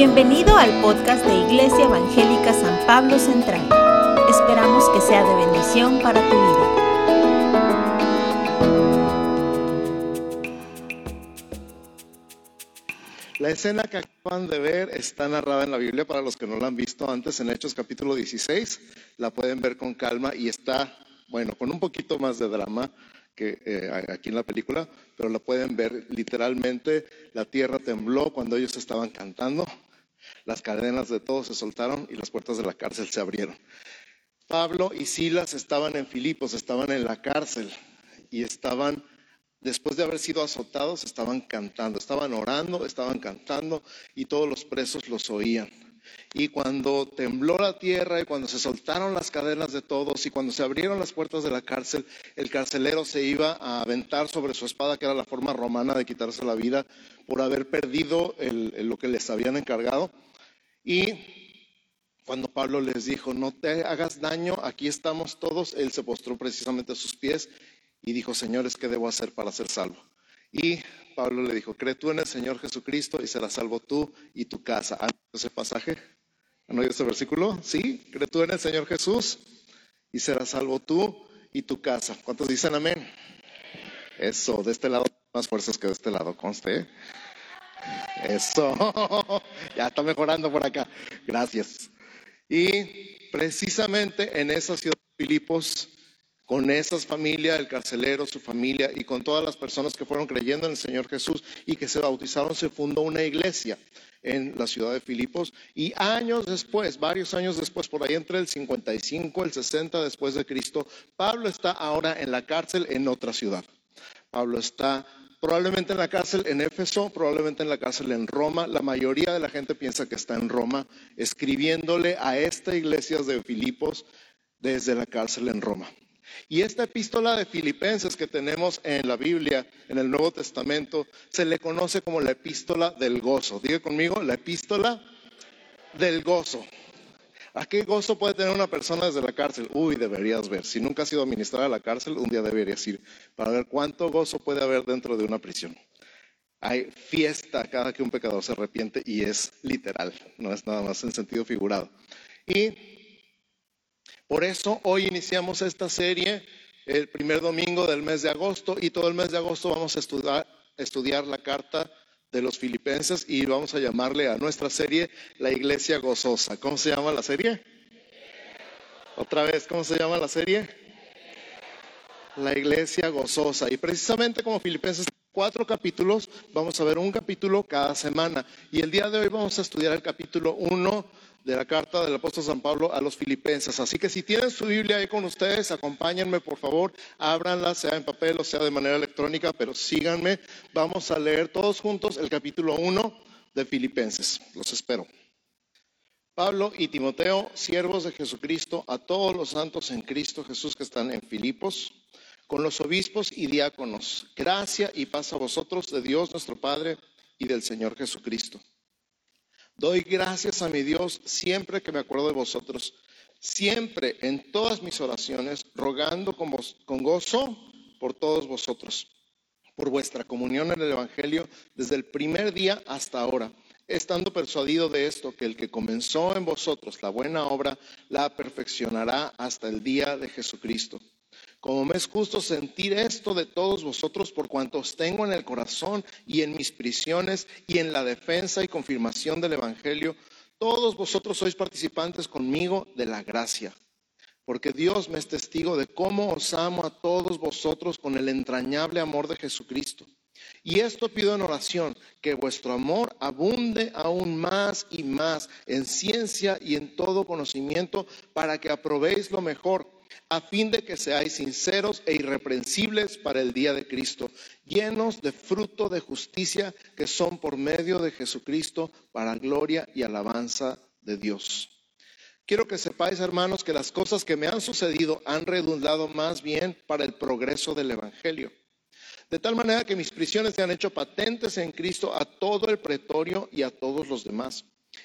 Bienvenido al podcast de Iglesia Evangélica San Pablo Central. Esperamos que sea de bendición para tu vida. La escena que acaban de ver está narrada en la Biblia para los que no la han visto antes en Hechos capítulo 16. La pueden ver con calma y está, bueno, con un poquito más de drama que eh, aquí en la película, pero la pueden ver literalmente. La tierra tembló cuando ellos estaban cantando las cadenas de todos se soltaron y las puertas de la cárcel se abrieron. Pablo y Silas estaban en Filipos, estaban en la cárcel y estaban, después de haber sido azotados, estaban cantando, estaban orando, estaban cantando y todos los presos los oían. Y cuando tembló la tierra y cuando se soltaron las cadenas de todos y cuando se abrieron las puertas de la cárcel, el carcelero se iba a aventar sobre su espada, que era la forma romana de quitarse la vida, por haber perdido lo que les habían encargado. Y cuando Pablo les dijo, no te hagas daño, aquí estamos todos, él se postró precisamente a sus pies y dijo, señores, ¿qué debo hacer para ser salvo? Y Pablo le dijo, cree tú en el Señor Jesucristo y serás salvo tú y tu casa. ¿Han ese pasaje? ¿Han oído ese versículo? Sí, cree tú en el Señor Jesús y serás salvo tú y tu casa. ¿Cuántos dicen amén? Eso, de este lado más fuerzas que de este lado, conste. ¿eh? Eso, ya está mejorando por acá. Gracias. Y precisamente en esa ciudad de Filipos, con esas familias, el carcelero, su familia y con todas las personas que fueron creyendo en el Señor Jesús y que se bautizaron, se fundó una iglesia en la ciudad de Filipos. Y años después, varios años después, por ahí entre el 55 y el 60 después de Cristo, Pablo está ahora en la cárcel en otra ciudad. Pablo está probablemente en la cárcel en Éfeso, probablemente en la cárcel en Roma. La mayoría de la gente piensa que está en Roma, escribiéndole a esta iglesia de Filipos desde la cárcel en Roma. Y esta epístola de Filipenses que tenemos en la Biblia, en el Nuevo Testamento, se le conoce como la epístola del gozo. Diga conmigo, la epístola del gozo. ¿A qué gozo puede tener una persona desde la cárcel? Uy, deberías ver. Si nunca has sido administrada a la cárcel, un día deberías ir para ver cuánto gozo puede haber dentro de una prisión. Hay fiesta cada que un pecador se arrepiente y es literal, no es nada más en sentido figurado. Y por eso hoy iniciamos esta serie el primer domingo del mes de agosto y todo el mes de agosto vamos a estudiar, estudiar la carta de los filipenses y vamos a llamarle a nuestra serie la iglesia gozosa. ¿Cómo se llama la serie? Otra vez, ¿cómo se llama la serie? La iglesia gozosa. Y precisamente como filipenses cuatro capítulos, vamos a ver un capítulo cada semana. Y el día de hoy vamos a estudiar el capítulo uno de la carta del apóstol San Pablo a los filipenses. Así que si tienen su Biblia ahí con ustedes, acompáñenme por favor, ábranla, sea en papel o sea de manera electrónica, pero síganme. Vamos a leer todos juntos el capítulo 1 de Filipenses. Los espero. Pablo y Timoteo, siervos de Jesucristo, a todos los santos en Cristo Jesús que están en Filipos, con los obispos y diáconos, gracia y paz a vosotros de Dios nuestro Padre y del Señor Jesucristo. Doy gracias a mi Dios siempre que me acuerdo de vosotros, siempre en todas mis oraciones, rogando con, con gozo por todos vosotros, por vuestra comunión en el Evangelio desde el primer día hasta ahora, estando persuadido de esto, que el que comenzó en vosotros la buena obra, la perfeccionará hasta el día de Jesucristo. Como me es justo sentir esto de todos vosotros por cuanto os tengo en el corazón y en mis prisiones y en la defensa y confirmación del Evangelio, todos vosotros sois participantes conmigo de la gracia. Porque Dios me es testigo de cómo os amo a todos vosotros con el entrañable amor de Jesucristo. Y esto pido en oración, que vuestro amor abunde aún más y más en ciencia y en todo conocimiento, para que aprobéis lo mejor a fin de que seáis sinceros e irreprensibles para el día de Cristo, llenos de fruto de justicia que son por medio de Jesucristo para gloria y alabanza de Dios. Quiero que sepáis, hermanos, que las cosas que me han sucedido han redundado más bien para el progreso del Evangelio. De tal manera que mis prisiones se han hecho patentes en Cristo a todo el pretorio y a todos los demás.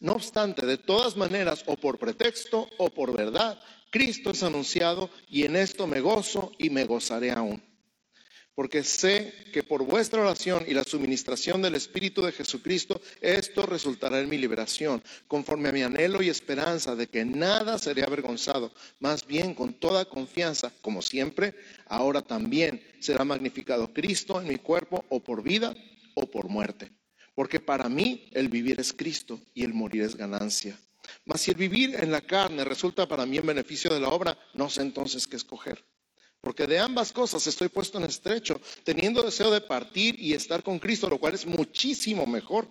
No obstante, de todas maneras, o por pretexto o por verdad, Cristo es anunciado y en esto me gozo y me gozaré aún porque sé que por vuestra oración y la suministración del Espíritu de Jesucristo, esto resultará en mi liberación, conforme a mi anhelo y esperanza de que nada seré avergonzado, más bien con toda confianza, como siempre, ahora también será magnificado Cristo en mi cuerpo, o por vida o por muerte. Porque para mí el vivir es Cristo y el morir es ganancia. Mas si el vivir en la carne resulta para mí en beneficio de la obra, no sé entonces qué escoger porque de ambas cosas estoy puesto en estrecho, teniendo deseo de partir y estar con Cristo, lo cual es muchísimo mejor.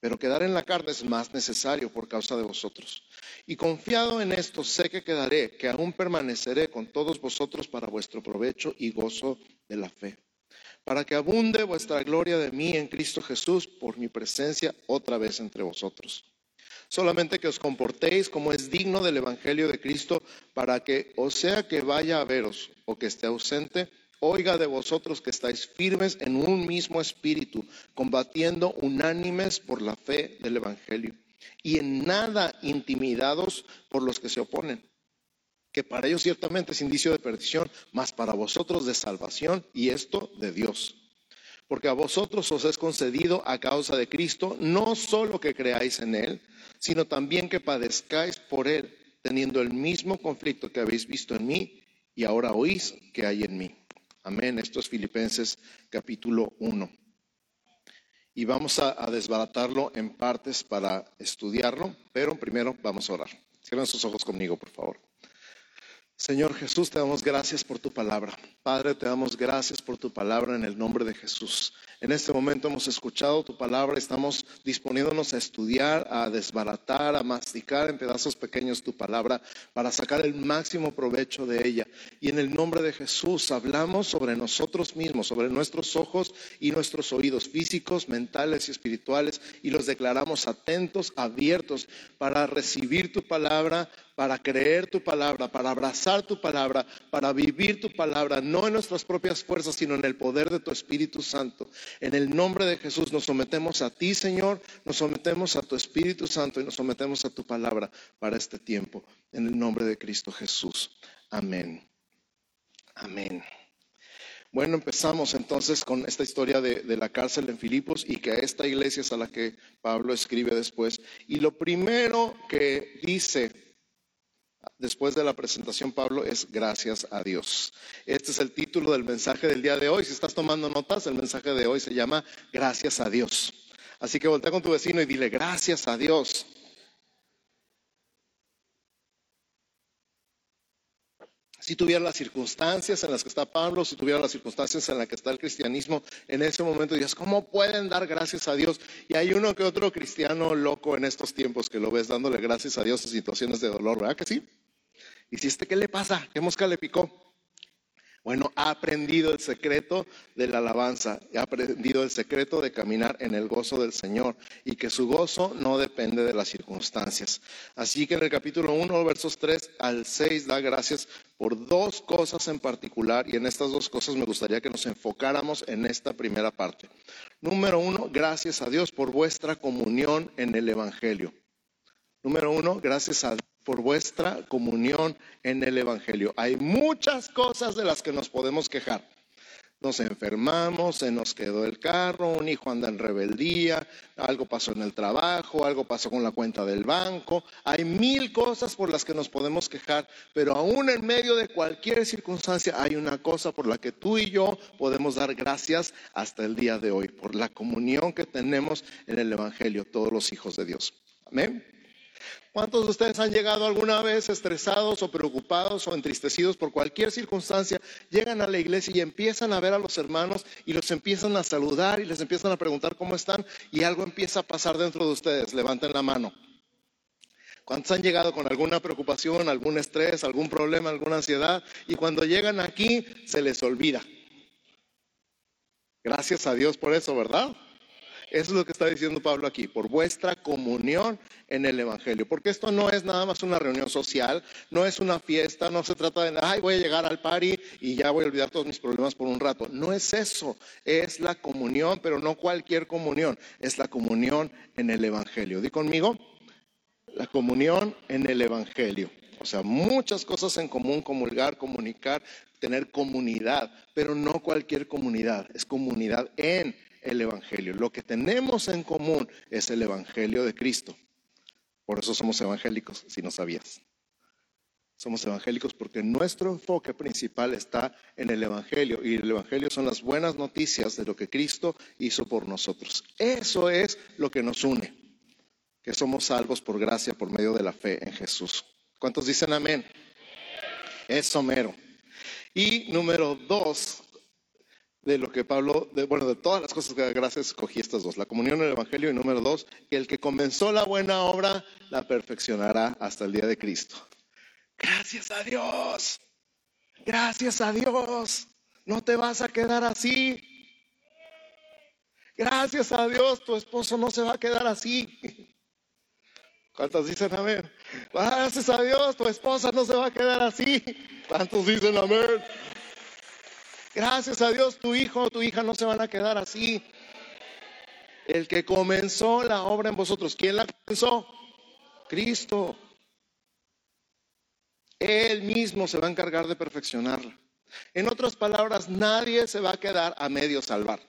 Pero quedar en la carne es más necesario por causa de vosotros. Y confiado en esto, sé que quedaré, que aún permaneceré con todos vosotros para vuestro provecho y gozo de la fe. Para que abunde vuestra gloria de mí en Cristo Jesús por mi presencia otra vez entre vosotros. Solamente que os comportéis como es digno del Evangelio de Cristo, para que, o sea que vaya a veros o que esté ausente, oiga de vosotros que estáis firmes en un mismo espíritu, combatiendo unánimes por la fe del Evangelio, y en nada intimidados por los que se oponen que para ellos ciertamente es indicio de perdición, mas para vosotros de salvación, y esto de Dios. Porque a vosotros os es concedido a causa de Cristo, no solo que creáis en Él, sino también que padezcáis por él, teniendo el mismo conflicto que habéis visto en mí y ahora oís que hay en mí. Amén. Esto es Filipenses capítulo 1. Y vamos a, desbaratarlo en partes para estudiarlo, pero primero vamos a orar. Cierren sus ojos conmigo, por favor. Señor Jesús, te damos gracias por tu palabra. Padre, te damos gracias por tu palabra en el nombre de Jesús. En este momento hemos escuchado tu palabra, estamos disponiéndonos a estudiar, a desbaratar, a masticar en pedazos pequeños tu palabra para sacar el máximo provecho de ella. Y en el nombre de Jesús hablamos sobre nosotros mismos, sobre nuestros ojos y nuestros oídos físicos, mentales y espirituales y los declaramos atentos, abiertos para recibir tu palabra, para creer tu palabra, para abrazar tu palabra, para vivir tu palabra, no en nuestras propias fuerzas, sino en el poder de tu Espíritu Santo. En el nombre de Jesús nos sometemos a ti, Señor, nos sometemos a tu Espíritu Santo y nos sometemos a tu palabra para este tiempo. En el nombre de Cristo Jesús. Amén. Amén. Bueno, empezamos entonces con esta historia de, la cárcel en Filipos y que esta iglesia es a la que Pablo escribe después. Y lo primero que dice después de la presentación, Pablo, es gracias a Dios. Este es el título del mensaje del día de hoy. Si estás tomando notas, el mensaje de hoy se llama Gracias a Dios. Así que voltea con tu vecino y dile, gracias a Dios. Si tuviera las circunstancias en las que está Pablo, si tuviera las circunstancias en las que está el cristianismo, en ese momento dirías, ¿cómo pueden dar gracias a Dios? Y hay uno que otro cristiano loco en estos tiempos que lo ves dándole gracias a Dios en situaciones de dolor, ¿verdad que sí? ¿Y si este qué le pasa? ¿Qué mosca le picó? Bueno, ha aprendido el secreto de la alabanza, ha aprendido el secreto de caminar en el gozo del Señor y que su gozo no depende de las circunstancias. Así que en el capítulo 1, versos 3 al 6, da gracias por dos cosas en particular y en estas dos cosas me gustaría que nos enfocáramos en esta primera parte. Número uno, gracias a Dios por vuestra comunión en el Evangelio. Número uno, gracias a Dios por vuestra comunión en el Evangelio. Hay muchas cosas de las que nos podemos quejar. Nos enfermamos, se nos quedó el carro, un hijo anda en rebeldía, algo pasó en el trabajo, algo pasó con la cuenta del banco. Hay mil cosas por las que nos podemos quejar, pero aún en medio de cualquier circunstancia hay una cosa por la que tú y yo podemos dar gracias hasta el día de hoy, por la comunión que tenemos en el Evangelio, todos los hijos de Dios. Amén. ¿Cuántos de ustedes han llegado alguna vez estresados o preocupados o entristecidos por cualquier circunstancia? Llegan a la iglesia y empiezan a ver a los hermanos y los empiezan a saludar y les empiezan a preguntar cómo están y algo empieza a pasar dentro de ustedes. Levanten la mano. ¿Cuántos han llegado con alguna preocupación, algún estrés, algún problema, alguna ansiedad? Y cuando llegan aquí se les olvida. Gracias a Dios por eso, ¿verdad? Eso es lo que está diciendo Pablo aquí, por vuestra comunión en el Evangelio. Porque esto no es nada más una reunión social, no es una fiesta, no se trata de, ay, voy a llegar al party y ya voy a olvidar todos mis problemas por un rato. No es eso, es la comunión, pero no cualquier comunión, es la comunión en el Evangelio. Di conmigo, la comunión en el Evangelio. O sea, muchas cosas en común, comulgar, comunicar, tener comunidad, pero no cualquier comunidad, es comunidad en el Evangelio. Lo que tenemos en común es el Evangelio de Cristo. Por eso somos evangélicos, si no sabías. Somos evangélicos porque nuestro enfoque principal está en el Evangelio y el Evangelio son las buenas noticias de lo que Cristo hizo por nosotros. Eso es lo que nos une, que somos salvos por gracia, por medio de la fe en Jesús. ¿Cuántos dicen amén? Es somero. Y número dos, de lo que Pablo, bueno, de todas las cosas que gracias escogí estas dos, la comunión en el Evangelio y número dos, que el que comenzó la buena obra la perfeccionará hasta el día de Cristo. Gracias a Dios, gracias a Dios, no te vas a quedar así. Gracias a Dios, tu esposo no se va a quedar así. ¿Cuántos dicen amén? Gracias a Dios, tu esposa no se va a quedar así. ¿Cuántos dicen amén? Gracias a Dios, tu hijo o tu hija no se van a quedar así. El que comenzó la obra en vosotros, ¿quién la comenzó? Cristo. Él mismo se va a encargar de perfeccionarla. En otras palabras, nadie se va a quedar a medio salvar.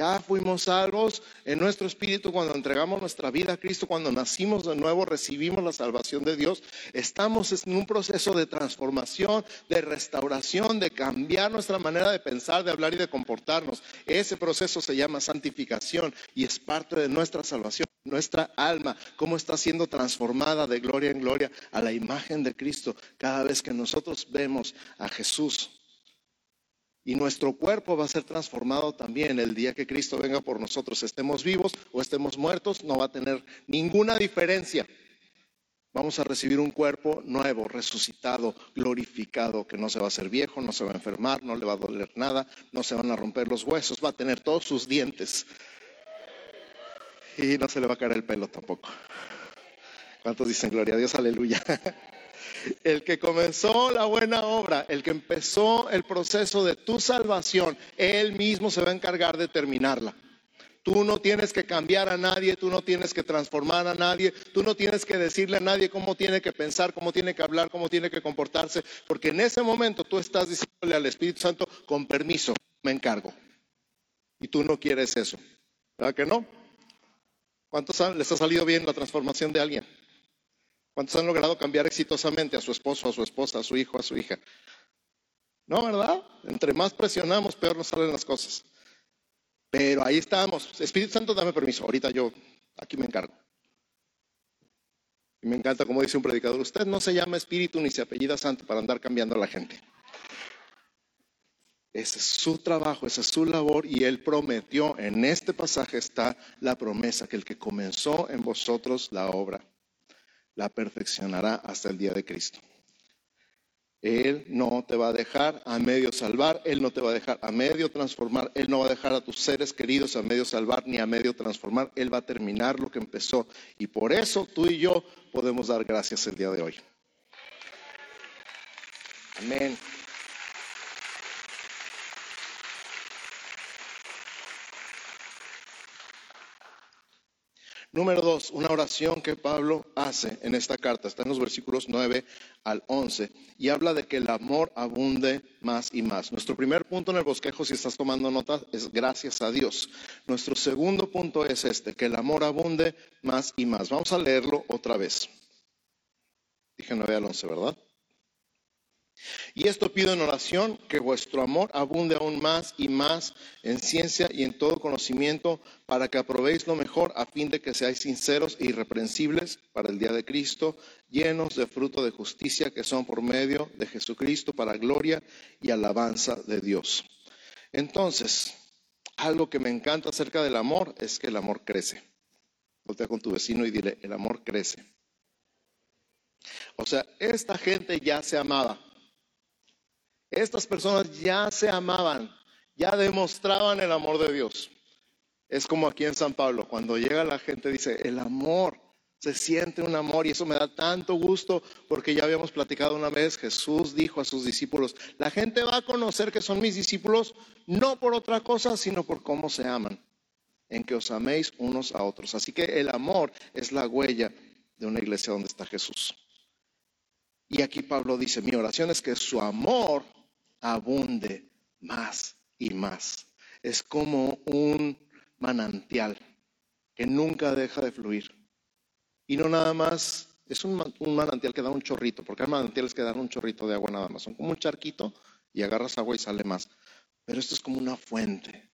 Ya fuimos salvos en nuestro espíritu cuando entregamos nuestra vida a Cristo, cuando nacimos de nuevo, recibimos la salvación de Dios. Estamos en un proceso de transformación, de restauración, de cambiar nuestra manera de pensar, de hablar y de comportarnos. Ese proceso se llama santificación y es parte de nuestra salvación. Nuestra alma, cómo está siendo transformada de gloria en gloria a la imagen de Cristo cada vez que nosotros vemos a Jesús. Y nuestro cuerpo va a ser transformado también el día que Cristo venga por nosotros. Estemos vivos o estemos muertos, no va a tener ninguna diferencia. Vamos a recibir un cuerpo nuevo, resucitado, glorificado, que no se va a hacer viejo, no se va a enfermar, no le va a doler nada, no se van a romper los huesos, va a tener todos sus dientes. Y no se le va a caer el pelo tampoco. ¿Cuántos dicen gloria a Dios? Aleluya. El que comenzó la buena obra, el que empezó el proceso de tu salvación, Él mismo se va a encargar de terminarla. Tú no tienes que cambiar a nadie, tú no tienes que transformar a nadie, tú no tienes que decirle a nadie cómo tiene que pensar, cómo tiene que hablar, cómo tiene que comportarse, porque en ese momento tú estás diciéndole al Espíritu Santo, con permiso, me encargo. Y tú no quieres eso. ¿Verdad que no? ¿Cuántos les ha salido bien la transformación de alguien? ¿Cuántos han logrado cambiar exitosamente a su esposo, a su esposa, a su hijo, a su hija? No, ¿verdad? Entre más presionamos, peor nos salen las cosas. Pero ahí estamos. Espíritu Santo, dame permiso. Ahorita yo aquí me encargo. Y me encanta como dice un predicador, usted no se llama espíritu ni se apellida santo para andar cambiando a la gente. Ese es su trabajo, esa es su labor y él prometió, en este pasaje está la promesa, que el que comenzó en vosotros la obra la perfeccionará hasta el día de Cristo. Él no te va a dejar a medio salvar, Él no te va a dejar a medio transformar, Él no va a dejar a tus seres queridos a medio salvar ni a medio transformar, Él va a terminar lo que empezó. Y por eso tú y yo podemos dar gracias el día de hoy. Amén. Número dos, una oración que Pablo hace en esta carta, está en los versículos 9 al 11, y habla de que el amor abunde más y más. Nuestro primer punto en el bosquejo, si estás tomando nota, es gracias a Dios. Nuestro segundo punto es este, que el amor abunde más y más. Vamos a leerlo otra vez. Dije 9 al 11, ¿verdad? Y esto pido en oración, que vuestro amor abunde aún más y más en ciencia y en todo conocimiento, para que aprobéis lo mejor a fin de que seáis sinceros e irreprensibles para el día de Cristo, llenos de fruto de justicia que son por medio de Jesucristo para gloria y alabanza de Dios. Entonces, algo que me encanta acerca del amor es que el amor crece. Voltea con tu vecino y dile, el amor crece. O sea, esta gente ya se amaba estas personas ya se amaban, ya demostraban el amor de Dios. Es como aquí en San Pablo, cuando llega la gente dice, el amor, se siente un amor y eso me da tanto gusto porque ya habíamos platicado una vez, Jesús dijo a sus discípulos, la gente va a conocer que son mis discípulos no por otra cosa, sino por cómo se aman, en que os améis unos a otros. Así que el amor es la huella de una iglesia donde está Jesús. Y aquí Pablo dice, mi oración es que su amor abunde más y más. Es como un manantial que nunca deja de fluir. Y no nada más, es un, manantial que da un chorrito, porque hay manantiales que dan un chorrito de agua nada más. Son como un charquito y agarras agua y sale más. Pero esto es como una fuente.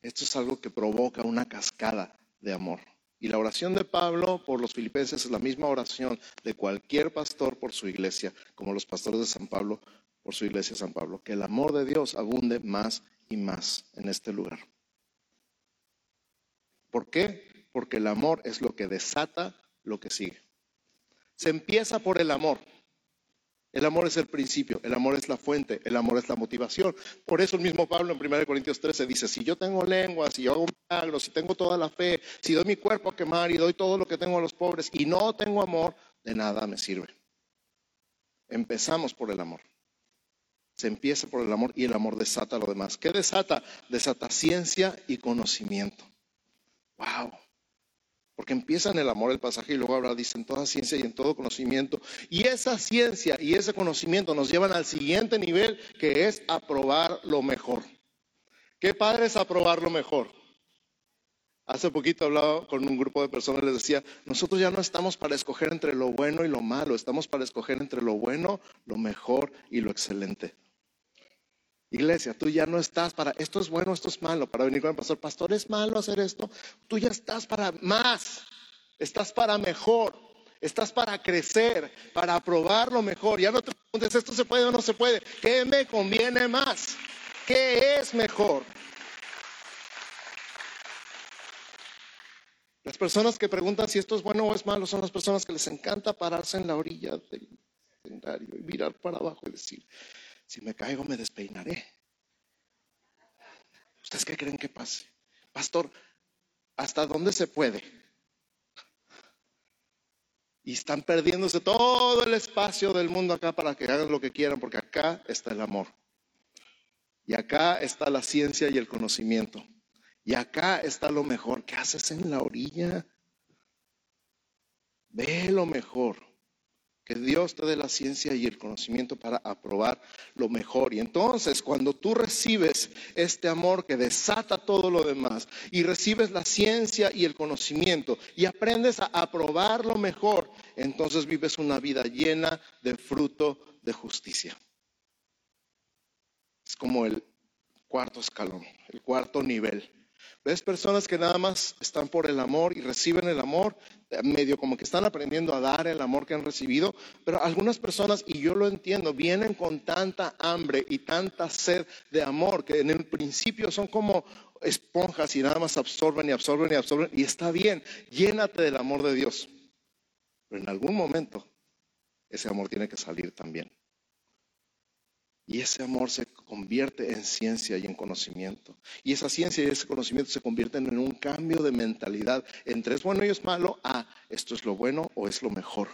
Esto es algo que provoca una cascada de amor. Y la oración de Pablo por los filipenses es la misma oración de cualquier pastor por su iglesia, como los pastores de San Pablo por su iglesia San Pablo. Que el amor de Dios abunde más y más en este lugar. ¿Por qué? Porque el amor es lo que desata lo que sigue. Se empieza por el amor. El amor es el principio, el amor es la fuente, el amor es la motivación. Por eso el mismo Pablo en 1 Corintios 13 dice, si yo tengo lengua, si yo hago milagros, si tengo toda la fe, si doy mi cuerpo a quemar y doy todo lo que tengo a los pobres y no tengo amor, de nada me sirve. Empezamos por el amor. Se empieza por el amor y el amor desata lo demás. ¿Qué desata? Desata ciencia y conocimiento. Wow. Porque empieza en el amor el pasaje y luego ahora dice en toda ciencia y en todo conocimiento. Y esa ciencia y ese conocimiento nos llevan al siguiente nivel que es aprobar lo mejor. ¿Qué padre es aprobar lo mejor? Hace poquito hablaba con un grupo de personas y les decía, nosotros ya no estamos para escoger entre lo bueno y lo malo, estamos para escoger entre lo bueno, lo mejor y lo excelente. Iglesia, tú ya no estás para esto es bueno, esto es malo, para venir con el pastor, pastor, es malo hacer esto. Tú ya estás para más, estás para mejor, estás para crecer, para probar lo mejor. Ya no te preguntes, esto se puede o no se puede. ¿Qué me conviene más? ¿Qué es mejor? Las personas que preguntan si esto es bueno o es malo son las personas que les encanta pararse en la orilla del escenario y mirar para abajo y decir, si me caigo, me despeinaré. ¿Ustedes qué creen que pase? Pastor, ¿hasta dónde se puede? Y están perdiéndose todo el espacio del mundo acá para que hagan lo que quieran, porque acá está el amor. Y acá está la ciencia y el conocimiento. Y acá está lo mejor. ¿Qué haces en la orilla? Ve lo mejor. Que Dios te dé la ciencia y el conocimiento para aprobar lo mejor. Y entonces cuando tú recibes este amor que desata todo lo demás y recibes la ciencia y el conocimiento y aprendes a aprobar lo mejor, entonces vives una vida llena de fruto de justicia. Es como el cuarto escalón, el cuarto nivel. Ves personas que nada más están por el amor y reciben el amor, medio como que están aprendiendo a dar el amor que han recibido, pero algunas personas, y yo lo entiendo, vienen con tanta hambre y tanta sed de amor que en el principio son como esponjas y nada más absorben y absorben y absorben, y está bien, llénate del amor de Dios. Pero en algún momento ese amor tiene que salir también. Y ese amor se convierte en ciencia y en conocimiento. Y esa ciencia y ese conocimiento se convierten en un cambio de mentalidad entre es bueno y es malo a esto es lo bueno o es lo mejor.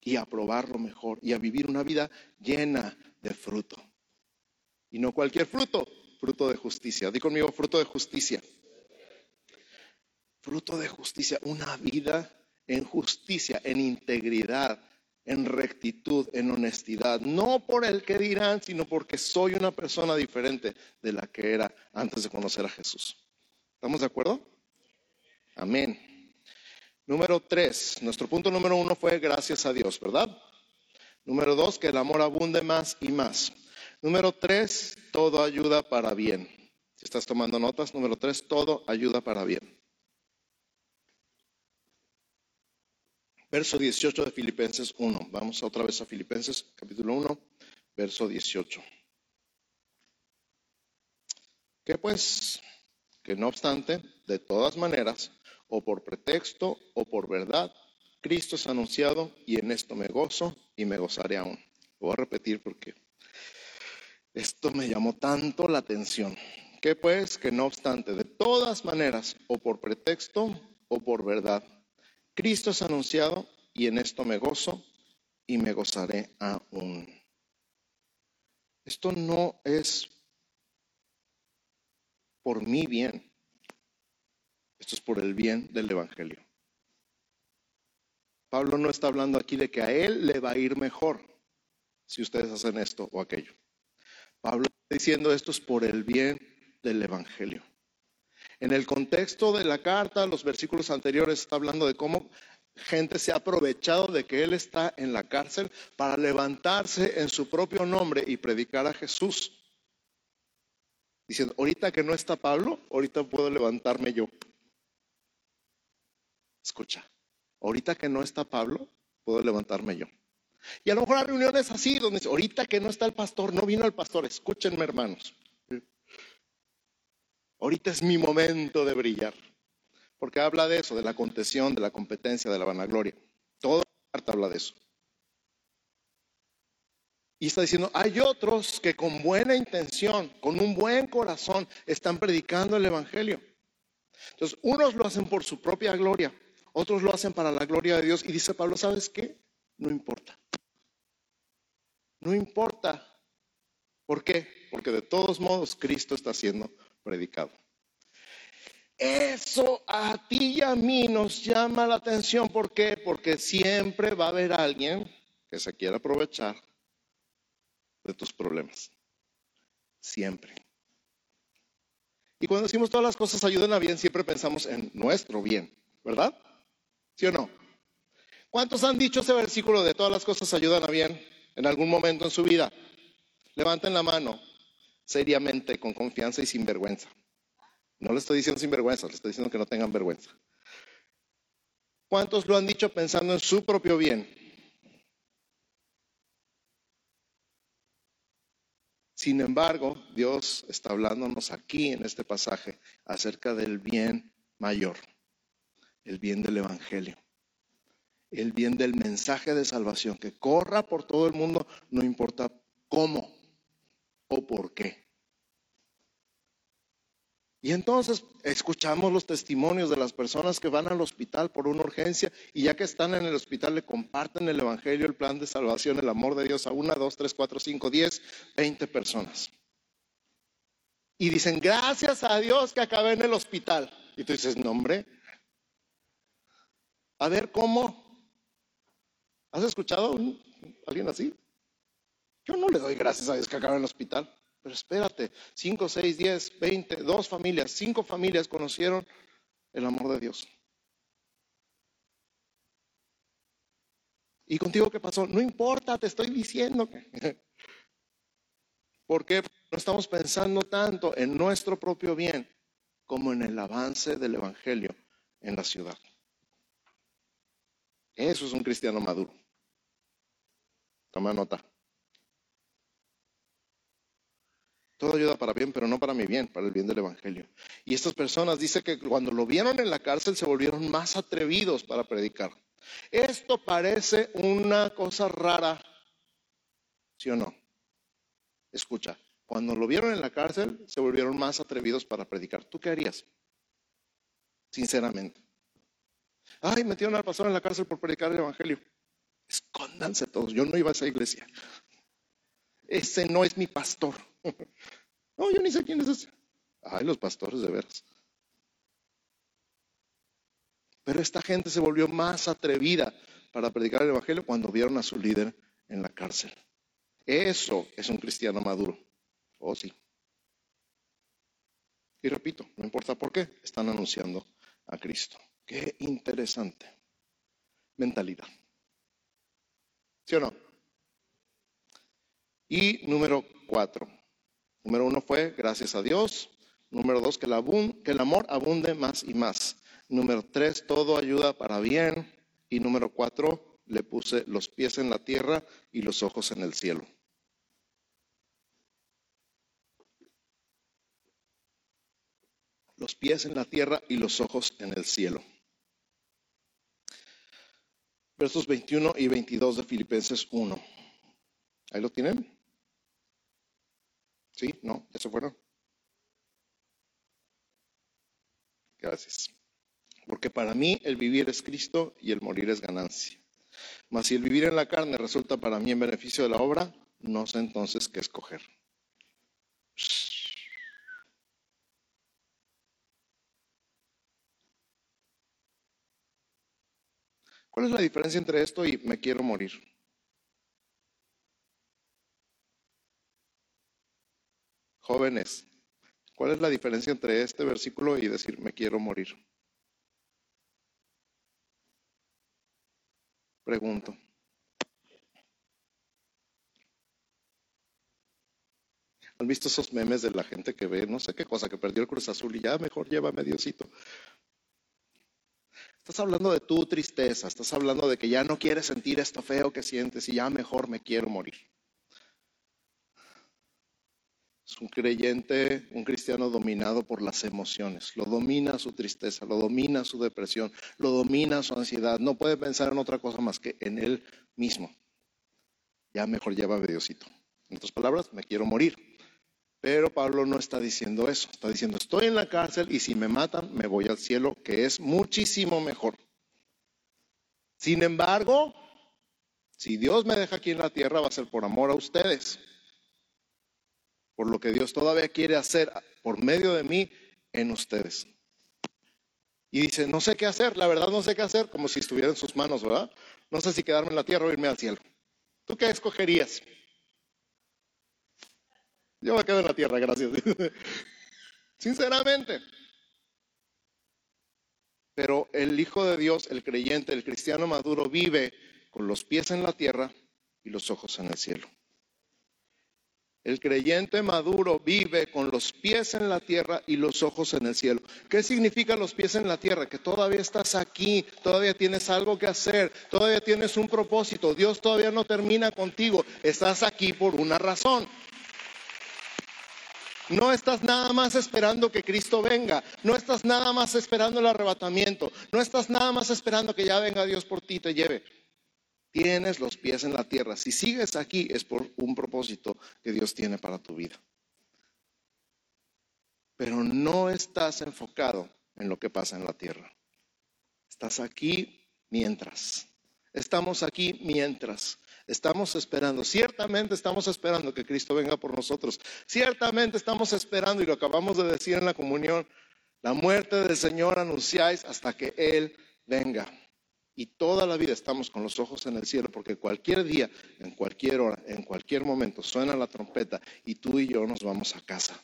Y a probar lo mejor y a vivir una vida llena de fruto. Y no cualquier fruto, fruto de justicia. Di conmigo fruto de justicia. Fruto de justicia, una vida en justicia, en integridad, en rectitud, en honestidad, no por el que dirán, sino porque soy una persona diferente de la que era antes de conocer a Jesús. ¿Estamos de acuerdo? Amén. Número tres, nuestro punto número uno fue gracias a Dios, ¿verdad? Número dos, que el amor abunde más y más. Número tres, todo ayuda para bien. Si estás tomando notas, número tres, todo ayuda para bien. Verso 18 de Filipenses 1. Vamos otra vez a Filipenses capítulo 1, verso 18. Que pues, que no obstante, de todas maneras, o por pretexto o por verdad, Cristo es anunciado y en esto me gozo y me gozaré aún. Lo voy a repetir porque esto me llamó tanto la atención Que pues, que no obstante, de todas maneras, o por pretexto o por verdad, Cristo es anunciado y en esto me gozo y me gozaré aún. Esto no es por mi bien, esto es por el bien del Evangelio. Pablo no está hablando aquí de que a él le va a ir mejor si ustedes hacen esto o aquello. Pablo está diciendo esto es por el bien del Evangelio. En el contexto de la carta, los versículos anteriores está hablando de cómo gente se ha aprovechado de que él está en la cárcel para levantarse en su propio nombre y predicar a Jesús. Diciendo, ahorita que no está Pablo, ahorita puedo levantarme yo. Escucha, ahorita que no está Pablo, puedo levantarme yo. Y a lo mejor hay reuniones así, donde dice, ahorita que no está el pastor, no vino el pastor, escúchenme hermanos. Ahorita es mi momento de brillar. Porque habla de eso, de la contención, de la competencia, de la vanagloria. Toda la carta habla de eso. Y está diciendo, hay otros que con buena intención, con un buen corazón, están predicando el Evangelio. Entonces, unos lo hacen por su propia gloria, otros lo hacen para la gloria de Dios. Y dice Pablo, ¿sabes qué? No importa. No importa. ¿Por qué? Porque de todos modos Cristo está siendo predicado. Eso a ti y a mí nos llama la atención. ¿Por qué? Porque siempre va a haber alguien que se quiera aprovechar de tus problemas. Siempre. Y cuando decimos todas las cosas ayudan a bien, siempre pensamos en nuestro bien, ¿verdad? ¿Sí o no? ¿Cuántos han dicho ese versículo de todas las cosas ayudan a bien en algún momento en su vida? Levanten la mano seriamente, con confianza y sin vergüenza. No le estoy diciendo sin vergüenza, le estoy diciendo que no tengan vergüenza. ¿Cuántos lo han dicho pensando en su propio bien? Sin embargo, Dios está hablándonos aquí en este pasaje acerca del bien mayor, el bien del Evangelio, el bien del mensaje de salvación, que corra por todo el mundo, no importa cómo o por qué. Y entonces escuchamos los testimonios de las personas que van al hospital por una urgencia y ya que están en el hospital le comparten el Evangelio, el plan de salvación, el amor de Dios a una, dos, tres, cuatro, cinco, diez, veinte personas. Y dicen, gracias a Dios que acabé en el hospital. Y tú dices, no hombre, a ver cómo. ¿Has escuchado a alguien así? Yo no le doy gracias a Dios que acabé en el hospital. Pero espérate, 5, 6, 10, 20, dos familias, cinco familias conocieron el amor de Dios. ¿Y contigo qué pasó? No importa, te estoy diciendo que... Porque no estamos pensando tanto en nuestro propio bien como en el avance del Evangelio en la ciudad. Eso es un cristiano maduro. Toma nota. Todo ayuda para bien, pero no para mi bien, para el bien del Evangelio. Y estas personas dice que cuando lo vieron en la cárcel se volvieron más atrevidos para predicar. Esto parece una cosa rara, ¿sí o no? Escucha, cuando lo vieron en la cárcel se volvieron más atrevidos para predicar. ¿Tú qué harías? Sinceramente. Ay, metieron al pastor en la cárcel por predicar el Evangelio. Escóndanse todos. Yo no iba a esa iglesia. Ese no es mi pastor. No, yo ni sé quién es ese. Ay, los pastores de veras. Pero esta gente se volvió más atrevida para predicar el Evangelio cuando vieron a su líder en la cárcel. Eso es un cristiano maduro. Oh, sí. Y repito, no importa por qué, están anunciando a Cristo. Qué interesante mentalidad. ¿Sí o no? Y número cuatro. Número uno fue gracias a Dios. Número dos, que el, amor abunde más y más. Número tres, todo ayuda para bien. Y número cuatro, le puse los pies en la tierra y los ojos en el cielo. Los pies en la tierra y los ojos en el cielo. Versos 21 y 22 de Filipenses 1. ¿Ahí lo tienen? ¿Sí? ¿No? ¿Ya se fueron? Gracias. Porque para mí el vivir es Cristo y el morir es ganancia. Mas si el vivir en la carne resulta para mí en beneficio de la obra, no sé entonces qué escoger. ¿Cuál es la diferencia entre esto y me quiero morir? Jóvenes, ¿cuál es la diferencia entre este versículo y decir me quiero morir? Pregunto. ¿Han visto esos memes de la gente que ve, no sé qué cosa, que perdió el Cruz Azul y ya mejor lleva mediocito? Estás hablando de tu tristeza, estás hablando de que ya no quieres sentir esto feo que sientes y ya mejor me quiero morir. Es un creyente, un cristiano dominado por las emociones. Lo domina su tristeza, lo domina su depresión, lo domina su ansiedad. No puede pensar en otra cosa más que en él mismo. Ya mejor lleva Diosito. En otras palabras, me quiero morir. Pero Pablo no está diciendo eso. Está diciendo, estoy en la cárcel y si me matan, me voy al cielo, que es muchísimo mejor. Sin embargo, si Dios me deja aquí en la tierra, va a ser por amor a ustedes por lo que Dios todavía quiere hacer por medio de mí en ustedes. Y dice, no sé qué hacer, la verdad no sé qué hacer, como si estuviera en sus manos, ¿verdad? No sé si quedarme en la tierra o irme al cielo. ¿Tú qué escogerías? Yo me quedo en la tierra, gracias. Sinceramente. Pero el Hijo de Dios, el creyente, el cristiano maduro, vive con los pies en la tierra y los ojos en el cielo. El creyente maduro vive con los pies en la tierra y los ojos en el cielo. ¿Qué significa los pies en la tierra? Que todavía estás aquí, todavía tienes algo que hacer, todavía tienes un propósito. Dios todavía no termina contigo. Estás aquí por una razón. No estás nada más esperando que Cristo venga. No estás nada más esperando el arrebatamiento. No estás nada más esperando que ya venga Dios por ti y te lleve. Tienes los pies en la tierra. Si sigues aquí es por un propósito que Dios tiene para tu vida. Pero no estás enfocado en lo que pasa en la tierra. Estás aquí mientras. Estamos aquí mientras. Estamos esperando, ciertamente estamos esperando que Cristo venga por nosotros. Ciertamente estamos esperando, y lo acabamos de decir en la comunión, la muerte del Señor anunciáis hasta que Él venga. Y toda la vida estamos con los ojos en el cielo porque cualquier día, en cualquier hora, en cualquier momento suena la trompeta y tú y yo nos vamos a casa.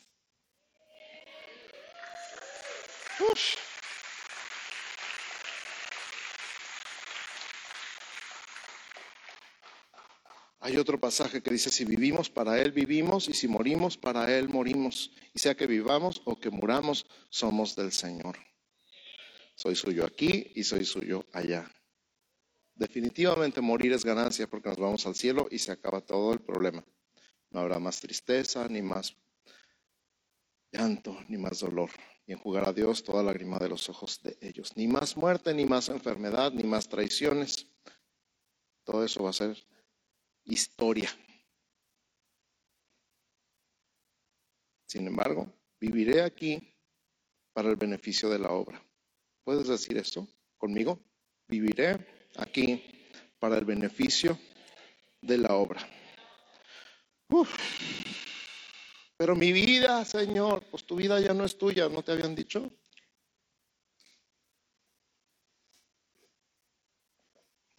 Hay otro pasaje que dice, si vivimos, para Él vivimos, y si morimos, para Él morimos. Y sea que vivamos o que muramos, somos del Señor. Soy suyo aquí y soy suyo allá. Definitivamente morir es ganancia porque nos vamos al cielo y se acaba todo el problema. No habrá más tristeza, ni más llanto, ni más dolor. Y enjugar a Dios toda lágrima de los ojos de ellos. Ni más muerte, ni más enfermedad, ni más traiciones. Todo eso va a ser historia. Sin embargo, viviré aquí para el beneficio de la obra. ¿Puedes decir esto conmigo? Viviré aquí para el beneficio de la obra. Pero mi vida, Señor, pues tu vida ya no es tuya, ¿no te habían dicho?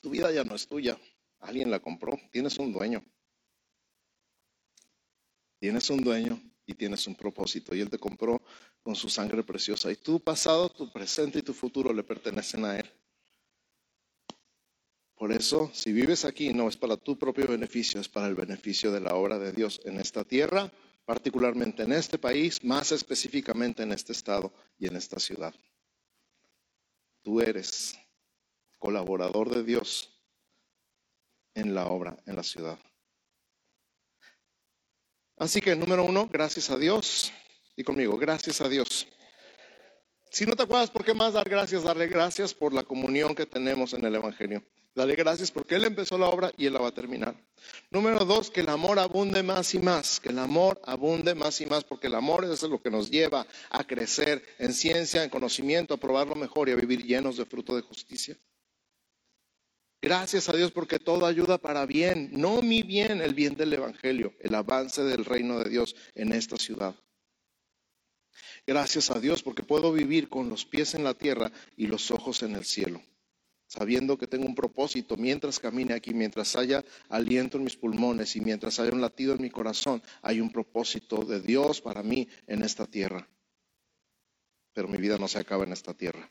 Tu vida ya no es tuya, alguien la compró, tienes un dueño. Tienes un dueño y tienes un propósito y Él te compró con su sangre preciosa. Y tu pasado, tu presente y tu futuro le pertenecen a Él. Por eso, si vives aquí, no es para tu propio beneficio, es para el beneficio de la obra de Dios en esta tierra, particularmente en este país, más específicamente en este estado y en esta ciudad. Tú eres colaborador de Dios en la obra, en la ciudad. Así que, número uno, gracias a Dios. Y conmigo, gracias a Dios. Si no te acuerdas por qué más dar gracias, darle gracias por la comunión que tenemos en el Evangelio. Dale gracias porque Él empezó la obra y Él la va a terminar. Número dos, que el amor abunde más y más, que el amor abunde más y más, porque el amor es lo que nos lleva a crecer en ciencia, en conocimiento, a probar lo mejor y a vivir llenos de fruto de justicia. Gracias a Dios porque todo ayuda para bien, no mi bien, el bien del Evangelio, el avance del reino de Dios en esta ciudad. Gracias a Dios porque puedo vivir con los pies en la tierra y los ojos en el cielo, sabiendo que tengo un propósito mientras camine aquí, mientras haya aliento en mis pulmones y mientras haya un latido en mi corazón, hay un propósito de Dios para mí en esta tierra. Pero mi vida no se acaba en esta tierra.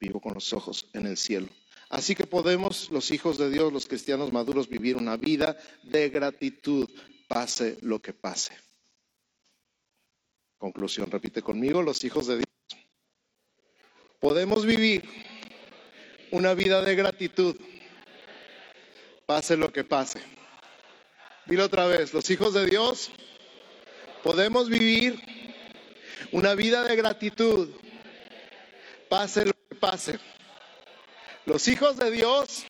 Vivo con los ojos en el cielo. Así que podemos, los hijos de Dios, los cristianos maduros, vivir una vida de gratitud, pase lo que pase. Conclusión, repite conmigo, los hijos de Dios. Podemos vivir una vida de gratitud, pase lo que pase. Dilo otra vez, los hijos de Dios podemos vivir una vida de gratitud, pase lo que pase. Los hijos de Dios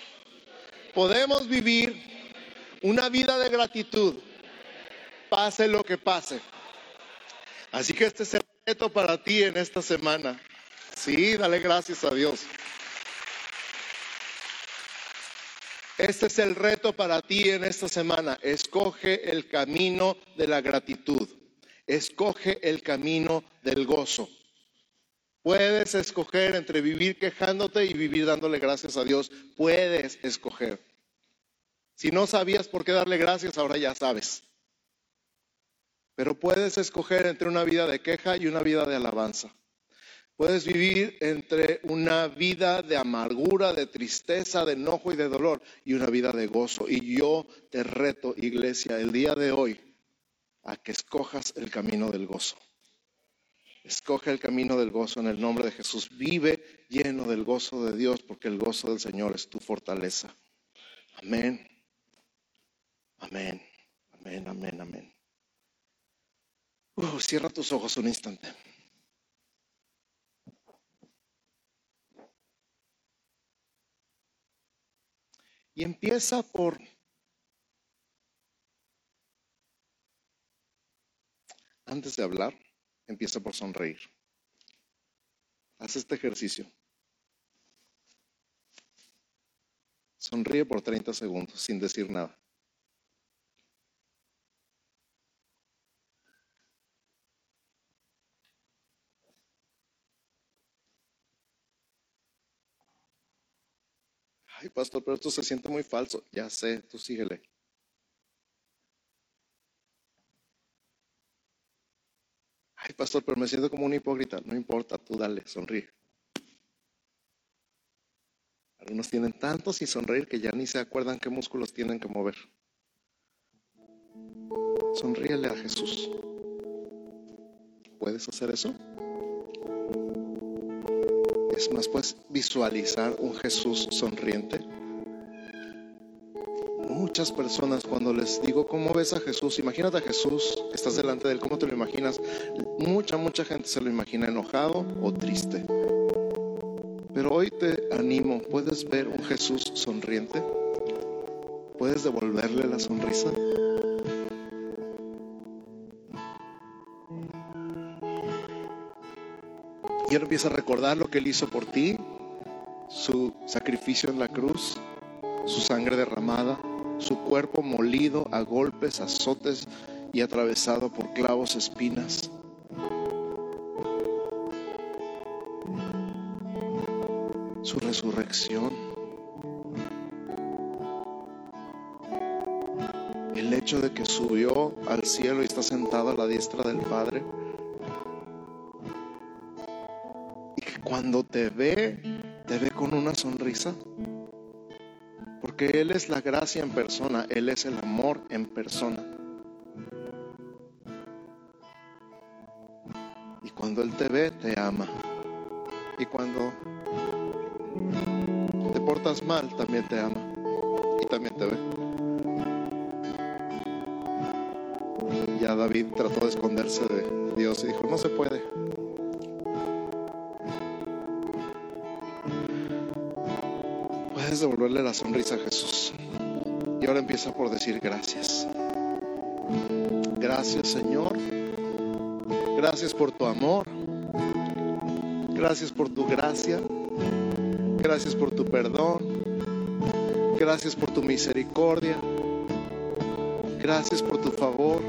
podemos vivir una vida de gratitud, pase lo que pase. Así que este es el reto para ti en esta semana. Sí, dale gracias a Dios. Este es el reto para ti en esta semana. Escoge el camino de la gratitud. Escoge el camino del gozo. Puedes escoger entre vivir quejándote y vivir dándole gracias a Dios. Puedes escoger. Si no sabías por qué darle gracias, ahora ya sabes. Pero puedes escoger entre una vida de queja y una vida de alabanza. Puedes vivir entre una vida de amargura, de tristeza, de enojo y de dolor y una vida de gozo. Y yo te reto, iglesia, el día de hoy a que escojas el camino del gozo. Escoge el camino del gozo en el nombre de Jesús. Vive lleno del gozo de Dios porque el gozo del Señor es tu fortaleza. Amén. Amén. Amén, amén, amén. Uh, cierra tus ojos un instante. Y empieza por antes de hablar Empieza por sonreír. Haz este ejercicio. Sonríe por 30 segundos sin decir nada. Pastor, pero esto se siente muy falso. Ya sé, tú síguele. Ay, pastor, pero me siento como un hipócrita. No importa, tú dale, sonríe. Algunos tienen tanto sin sonreír que ya ni se acuerdan qué músculos tienen que mover. Sonríele a Jesús. ¿Puedes hacer eso? Es más, puedes visualizar un Jesús sonriente muchas personas cuando les digo cómo ves a Jesús, imagínate a Jesús, estás delante de él, ¿cómo te lo imaginas? Mucha, mucha gente se lo imagina enojado o triste. Pero hoy te animo, ¿puedes ver un Jesús sonriente? ¿Puedes devolverle la sonrisa? Él empieza a recordar lo que él hizo por ti, su sacrificio en la cruz, su sangre derramada, su cuerpo molido a golpes, azotes y atravesado por clavos, espinas. Su resurrección. El hecho de que subió al cielo y está sentado a la diestra del Padre. Cuando te ve, te ve con una sonrisa. Porque Él es la gracia en persona, Él es el amor en persona. Y cuando Él te ve, te ama. Y cuando te portas mal, también te ama. Y también te ve. Ya David trató de esconderse de Dios y dijo, no se puede. Puedes devolverle la sonrisa a Jesús. Y ahora empieza por decir gracias. Gracias Señor. Gracias por tu amor. Gracias por tu gracia. Gracias por tu perdón. Gracias por tu misericordia. Gracias por tu favor.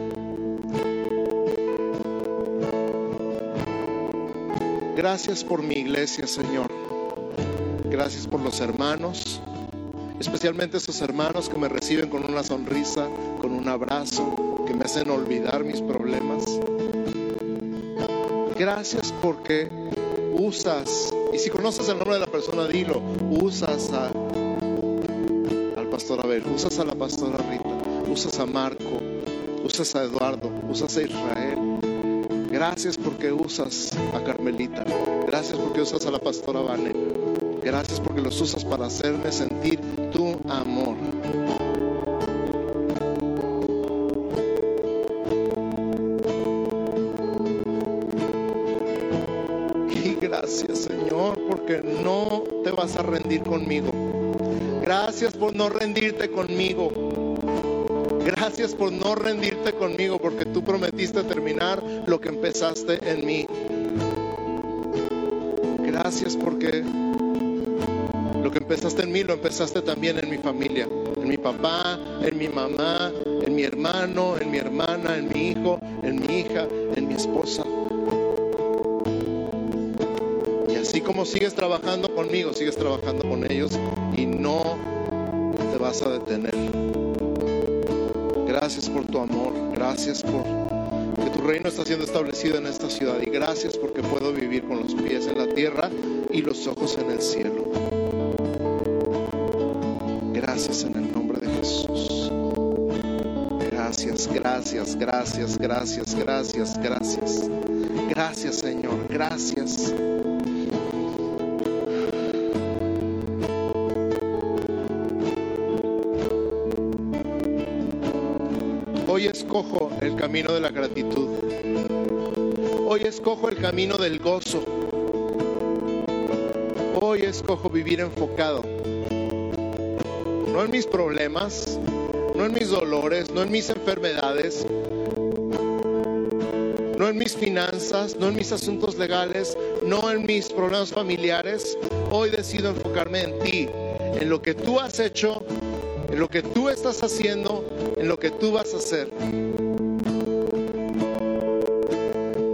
Gracias por mi iglesia, Señor. Gracias por los hermanos, especialmente esos hermanos que me reciben con una sonrisa, con un abrazo, que me hacen olvidar mis problemas. Gracias porque usas, y si conoces el nombre de la persona, dilo, usas a, al pastor Abel, usas a la pastora Rita, usas a Marco, usas a Eduardo, usas a Israel. Gracias porque usas a Carmelita. Gracias porque usas a la pastora Vane. Gracias porque los usas para hacerme sentir tu amor. Y gracias Señor porque no te vas a rendir conmigo. Gracias por no rendirte conmigo. Gracias por no rendirte conmigo porque tú prometiste terminar lo que empezaste en mí. Gracias porque que empezaste en mí lo empezaste también en mi familia, en mi papá, en mi mamá, en mi hermano, en mi hermana, en mi hijo, en mi hija, en mi esposa. Y así como sigues trabajando conmigo, sigues trabajando con ellos y no te vas a detener. Gracias por tu amor, gracias por que tu reino está siendo establecido en esta ciudad y gracias porque puedo vivir con los pies en la tierra y los ojos en el cielo. Gracias en el nombre de Jesús. Gracias, gracias, gracias, gracias, gracias, gracias. Gracias Señor, gracias. Hoy escojo el camino de la gratitud. Hoy escojo el camino del gozo. Hoy escojo vivir enfocado. No en mis problemas, no en mis dolores, no en mis enfermedades, no en mis finanzas, no en mis asuntos legales, no en mis problemas familiares. Hoy decido enfocarme en ti, en lo que tú has hecho, en lo que tú estás haciendo, en lo que tú vas a hacer.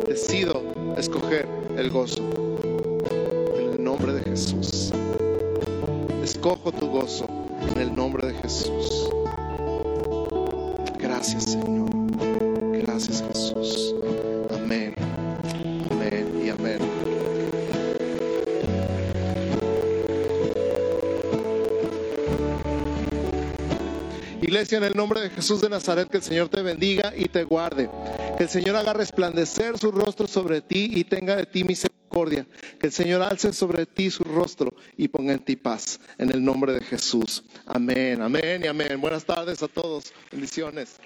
Decido escoger el gozo. En el nombre de Jesús. Escojo tu gozo Gracias Señor. Gracias Jesús. Amén. Amén y amén. Iglesia, en el nombre de Jesús de Nazaret, que el Señor te bendiga y te guarde. Que el Señor haga resplandecer su rostro sobre ti y tenga de ti misericordia. Que el Señor alce sobre ti su rostro y ponga en ti paz. En el nombre de Jesús. Amén, amén y amén. Buenas tardes a todos. Bendiciones.